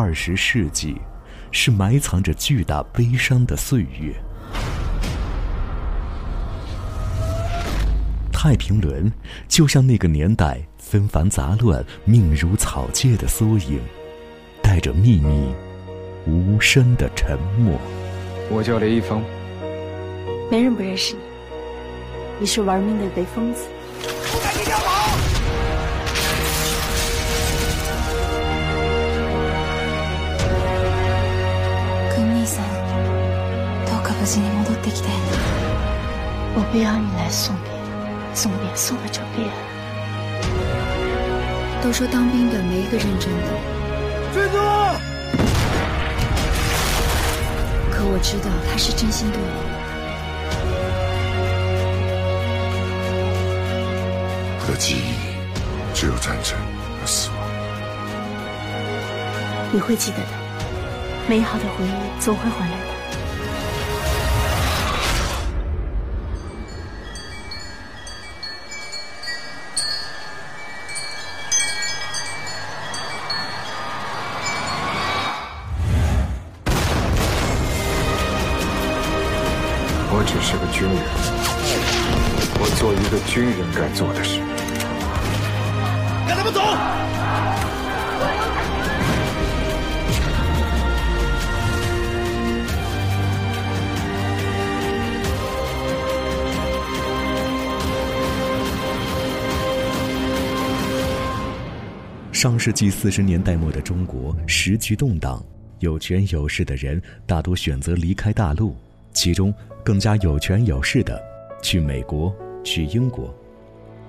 二十世纪，是埋藏着巨大悲伤的岁月。太平轮就像那个年代纷繁杂乱、命如草芥的缩影，带着秘密、无声的沉默。我叫雷一峰，没人不认识你，你是玩命的雷疯子。ってきて。我不要你来送别。送别送了就别。都说当兵的没一个认真的。追住！可我知道他是真心对我。我的记忆只有战争和死亡。你会记得的，美好的回忆总会回来的。 只是个军人，我做一个军人该做的事。跟他们走！上世纪四十年代末的中国时局动荡，有权有势的人大多选择离开大陆。其中更加有权有势的去美国、去英国，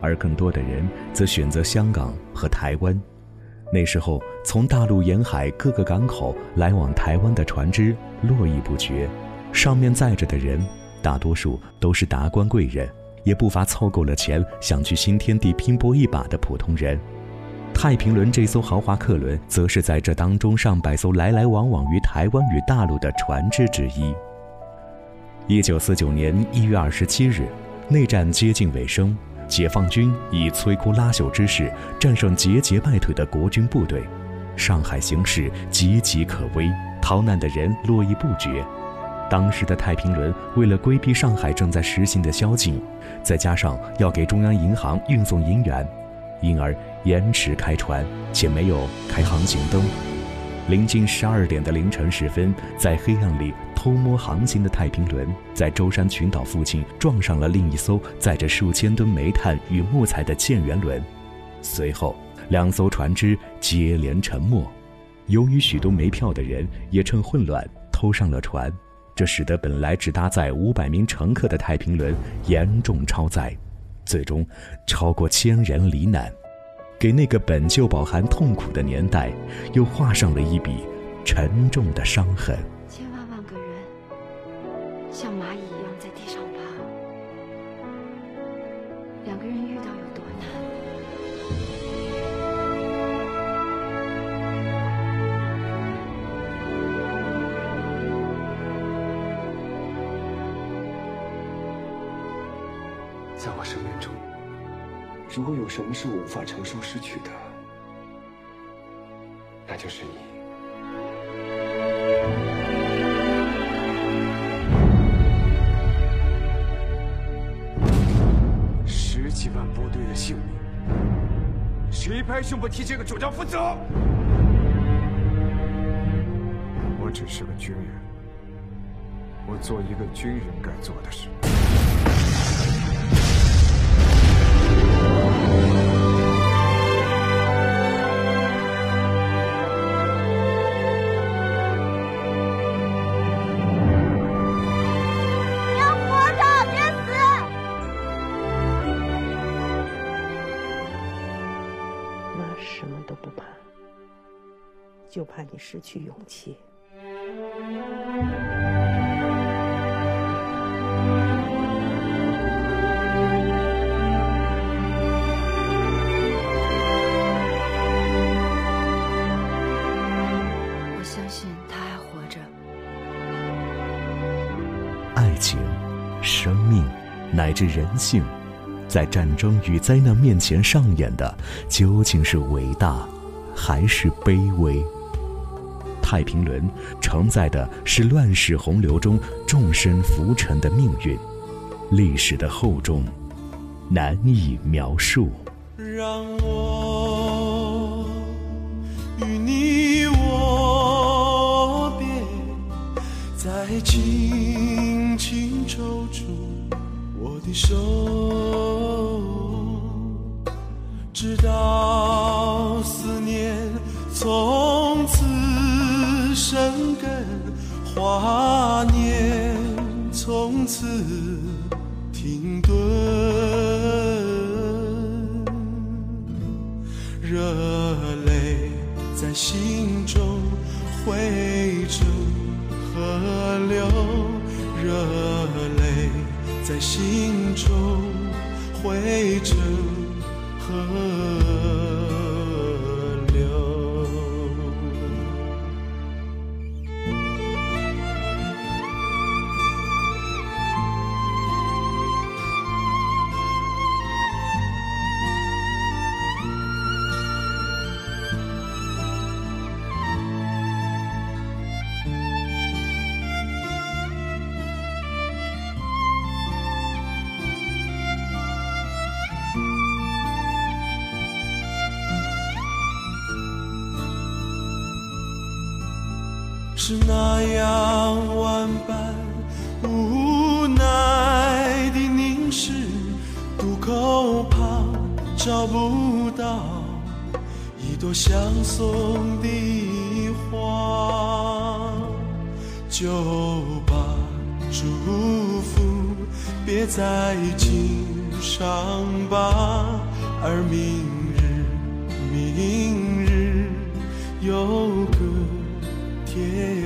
而更多的人则选择香港和台湾。那时候，从大陆沿海各个港口来往台湾的船只络绎不绝，上面载着的人大多数都是达官贵人，也不乏凑够了钱想去新天地拼搏一把的普通人。太平轮这艘豪华客轮，则是在这当中上百艘来来往往于台湾与大陆的船只之一。一九四九年一月二十七日，内战接近尾声，解放军以摧枯拉朽之势战胜节节败退的国军部队，上海形势岌岌可危，逃难的人络绎不绝。当时的太平轮为了规避上海正在实行的宵禁，再加上要给中央银行运送银元，因而延迟开船，且没有开航行灯。临近十二点的凌晨时分，在黑暗里。偷摸航行的太平轮在舟山群岛附近撞上了另一艘载着数千吨煤炭与木材的建元轮，随后两艘船只接连沉没。由于许多没票的人也趁混乱偷上了船，这使得本来只搭载五百名乘客的太平轮严重超载，最终超过千人罹难，给那个本就饱含痛苦的年代又画上了一笔沉重的伤痕。千万万个人像蚂蚁一样在地上爬两个人遇到有多难在我生命中如果有什么是我无法承受失去的，那就是你。十几万部队的性命，谁拍胸脯替这个主将负责？我只是个军人，我做一个军人该做的事。就怕你失去勇气。我相信他还活着。爱情、生命乃至人性，在战争与灾难面前上演的，究竟是伟大，还是卑微？太平轮，承载的是乱世洪流中众生浮沉的命运，历史的厚重，难以描述。让我与你我别，再轻生根，华年从此停顿。热泪在心中汇成河流，热泪在心中汇成河是那样万般无奈的凝视，渡口旁找不到一朵相送的花，就把祝福别在襟上吧，而明日，明日有个。天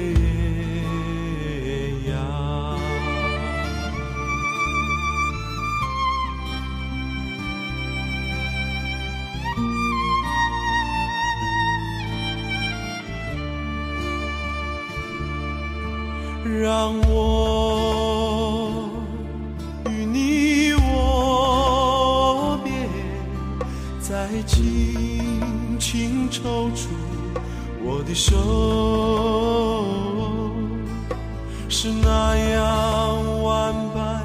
让我与你握别，再轻轻抽出我的手，是那样万般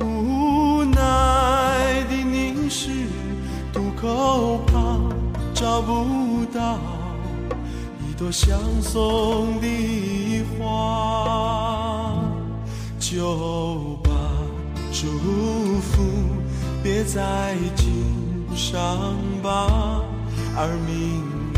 无奈的凝视，渡口旁找不到。朵相送的花，就把祝福别在襟上吧，而明日。明